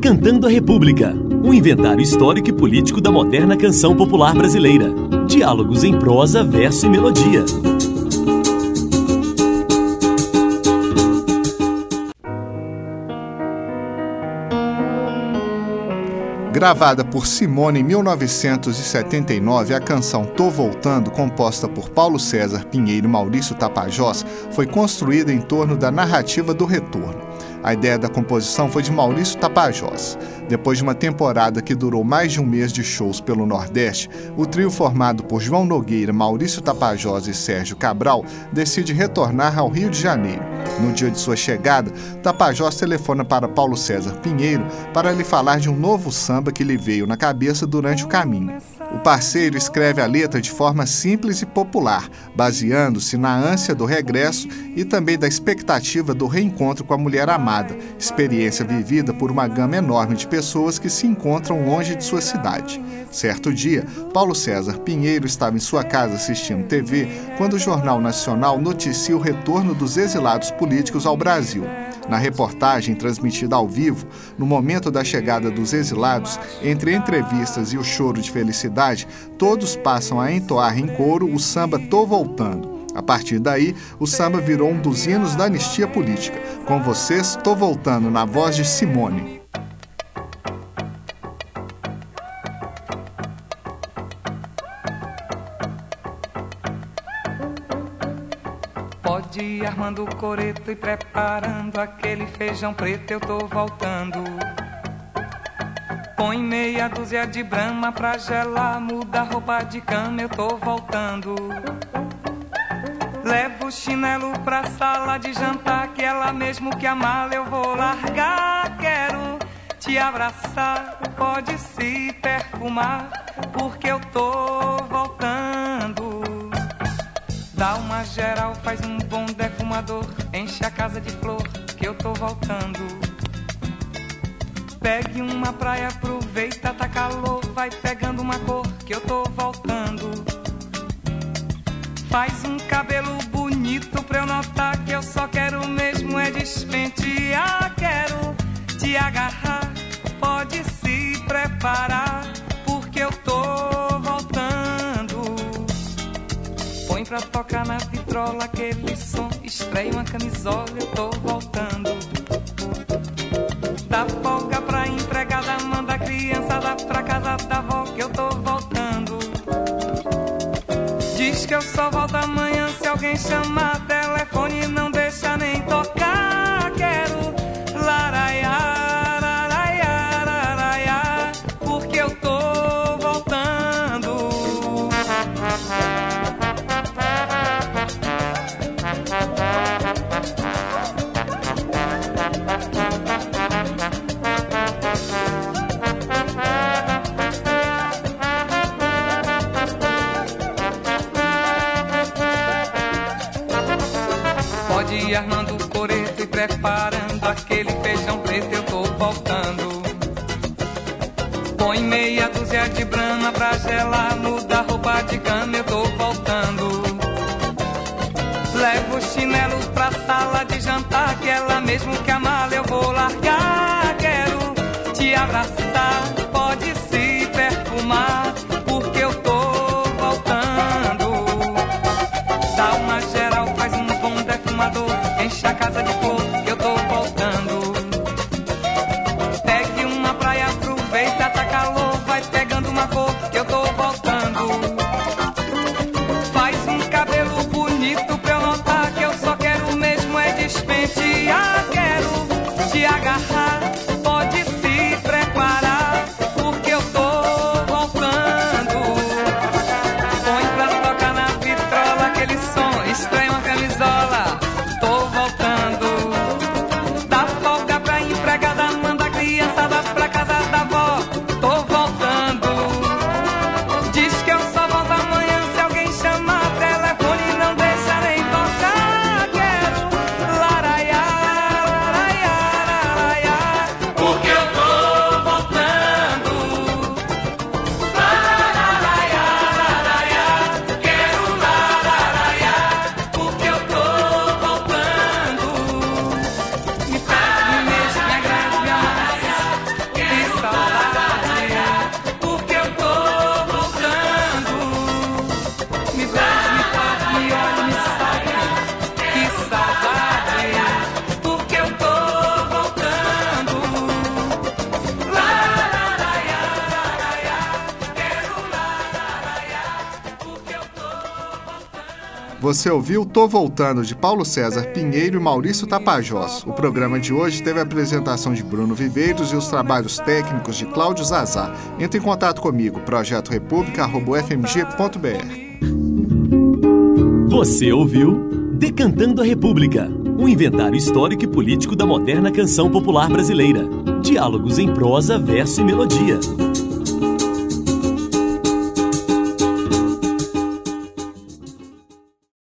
Recantando a República, um inventário histórico e político da moderna canção popular brasileira. Diálogos em prosa, verso e melodia. Gravada por Simone em 1979, a canção Tô Voltando, composta por Paulo César Pinheiro e Maurício Tapajós, foi construída em torno da narrativa do retorno. A ideia da composição foi de Maurício Tapajós. Depois de uma temporada que durou mais de um mês de shows pelo Nordeste, o trio formado por João Nogueira, Maurício Tapajós e Sérgio Cabral decide retornar ao Rio de Janeiro. No dia de sua chegada, Tapajós telefona para Paulo César Pinheiro para lhe falar de um novo samba que lhe veio na cabeça durante o caminho. O parceiro escreve a letra de forma simples e popular, baseando-se na ânsia do regresso e também da expectativa do reencontro com a mulher amada, experiência vivida por uma gama enorme de pessoas que se encontram longe de sua cidade. Certo dia, Paulo César Pinheiro estava em sua casa assistindo TV quando o Jornal Nacional noticia o retorno dos exilados políticos ao Brasil. Na reportagem transmitida ao vivo, no momento da chegada dos exilados, entre entrevistas e o choro de felicidade, todos passam a entoar em coro o samba Tô Voltando. A partir daí, o samba virou um dos hinos da anistia política. Com vocês, Tô Voltando, na voz de Simone. Ir armando o coreto e preparando aquele feijão preto, eu tô voltando. Põe meia dúzia de brama pra gelar, muda roupa de cama, eu tô voltando. Levo o chinelo pra sala de jantar, que ela mesmo que a mala eu vou largar. Quero te abraçar, pode se perfumar, porque eu tô. Dá uma geral, faz um bom defumador, enche a casa de flor, que eu tô voltando. Pegue uma praia, aproveita, tá calor, vai pegando uma cor, que eu tô voltando. Faz um cabelo bonito pra eu notar que eu só quero mesmo é despentear. Quero te agarrar, pode se preparar, porque eu tô pra tocar na vitrola aquele som, estreia uma camisola, eu tô voltando. Dá folga pra empregada, manda a criançada pra casa da avó que eu tô voltando. Diz que eu só volto amanhã se alguém chamar Ir armando o coreto e preparando aquele feijão preto, eu tô voltando. Põe meia dúzia de brama pra gelar, muda roupa de cama, eu tô voltando. Levo o chinelo pra sala de jantar, que ela mesmo que a mala eu vou largar. Quero te abraçar, te agarrar, Você ouviu Tô Voltando de Paulo César Pinheiro e Maurício Tapajós. O programa de hoje teve a apresentação de Bruno Viveiros e os trabalhos técnicos de Cláudio Zazar. Entre em contato comigo, projetorepublica.fmg.br. Você ouviu Decantando a República, um inventário histórico e político da moderna canção popular brasileira. Diálogos em prosa, verso e melodia